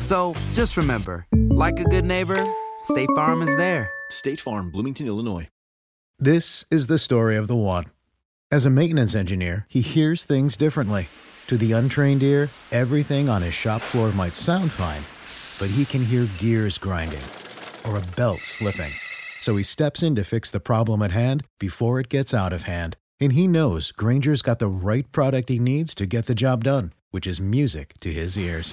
So just remember, like a good neighbor, State Farm is there. State Farm, Bloomington, Illinois. This is the story of the one. As a maintenance engineer, he hears things differently. To the untrained ear, everything on his shop floor might sound fine, but he can hear gears grinding or a belt slipping. So he steps in to fix the problem at hand before it gets out of hand. And he knows Granger's got the right product he needs to get the job done, which is music to his ears.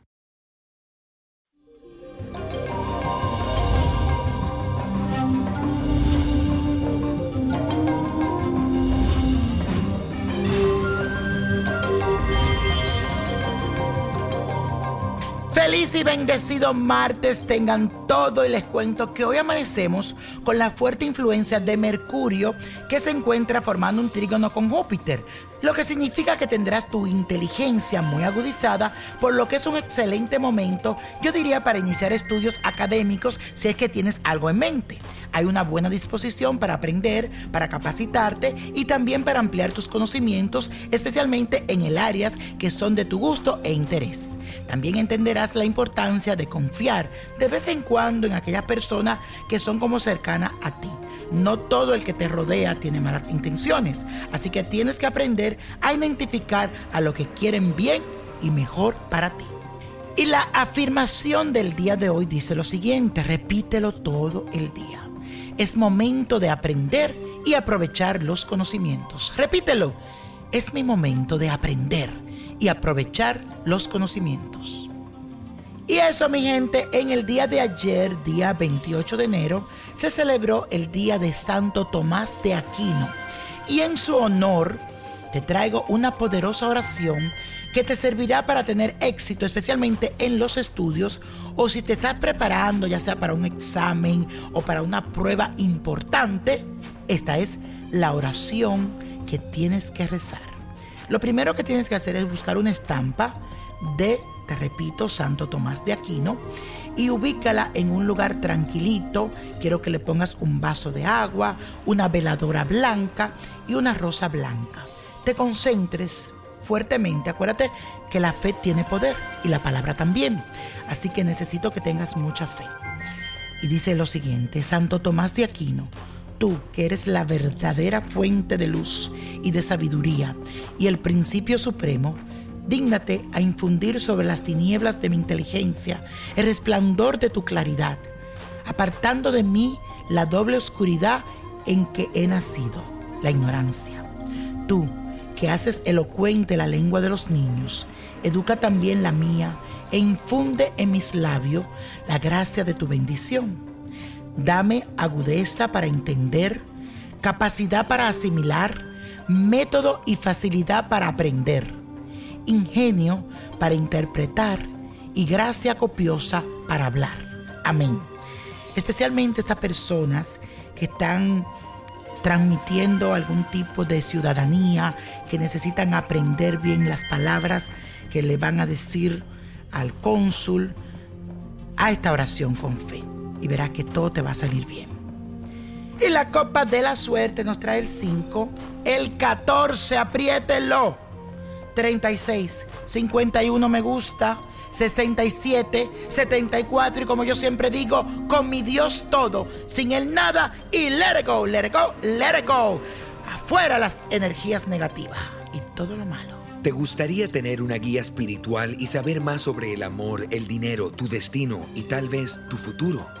Feliz y bendecido martes tengan todo y les cuento que hoy amanecemos con la fuerte influencia de Mercurio que se encuentra formando un trígono con Júpiter, lo que significa que tendrás tu inteligencia muy agudizada, por lo que es un excelente momento, yo diría, para iniciar estudios académicos si es que tienes algo en mente. Hay una buena disposición para aprender, para capacitarte y también para ampliar tus conocimientos, especialmente en el áreas que son de tu gusto e interés. También entenderás la importancia de confiar de vez en cuando en aquellas personas que son como cercanas a ti. No todo el que te rodea tiene malas intenciones, así que tienes que aprender a identificar a lo que quieren bien y mejor para ti. Y la afirmación del día de hoy dice lo siguiente, repítelo todo el día. Es momento de aprender y aprovechar los conocimientos. Repítelo, es mi momento de aprender y aprovechar los conocimientos. Y eso, mi gente, en el día de ayer, día 28 de enero, se celebró el Día de Santo Tomás de Aquino. Y en su honor, te traigo una poderosa oración que te servirá para tener éxito, especialmente en los estudios o si te estás preparando, ya sea para un examen o para una prueba importante. Esta es la oración que tienes que rezar. Lo primero que tienes que hacer es buscar una estampa de, te repito, Santo Tomás de Aquino y ubícala en un lugar tranquilito. Quiero que le pongas un vaso de agua, una veladora blanca y una rosa blanca. Te concentres fuertemente. Acuérdate que la fe tiene poder y la palabra también. Así que necesito que tengas mucha fe. Y dice lo siguiente, Santo Tomás de Aquino, tú que eres la verdadera fuente de luz y de sabiduría y el principio supremo, dígnate a infundir sobre las tinieblas de mi inteligencia el resplandor de tu claridad, apartando de mí la doble oscuridad en que he nacido, la ignorancia. Tú, que haces elocuente la lengua de los niños, educa también la mía e infunde en mis labios la gracia de tu bendición. Dame agudeza para entender, capacidad para asimilar, método y facilidad para aprender, ingenio para interpretar y gracia copiosa para hablar. Amén. Especialmente estas personas que están transmitiendo algún tipo de ciudadanía, que necesitan aprender bien las palabras que le van a decir al cónsul, a esta oración con fe y verás que todo te va a salir bien. Y la copa de la suerte nos trae el 5, el 14, apriételo. 36, 51 me gusta, 67, 74 y como yo siempre digo, con mi Dios todo, sin el nada y let it go, let it go, let it go. Afuera las energías negativas y todo lo malo. ¿Te gustaría tener una guía espiritual y saber más sobre el amor, el dinero, tu destino y tal vez tu futuro?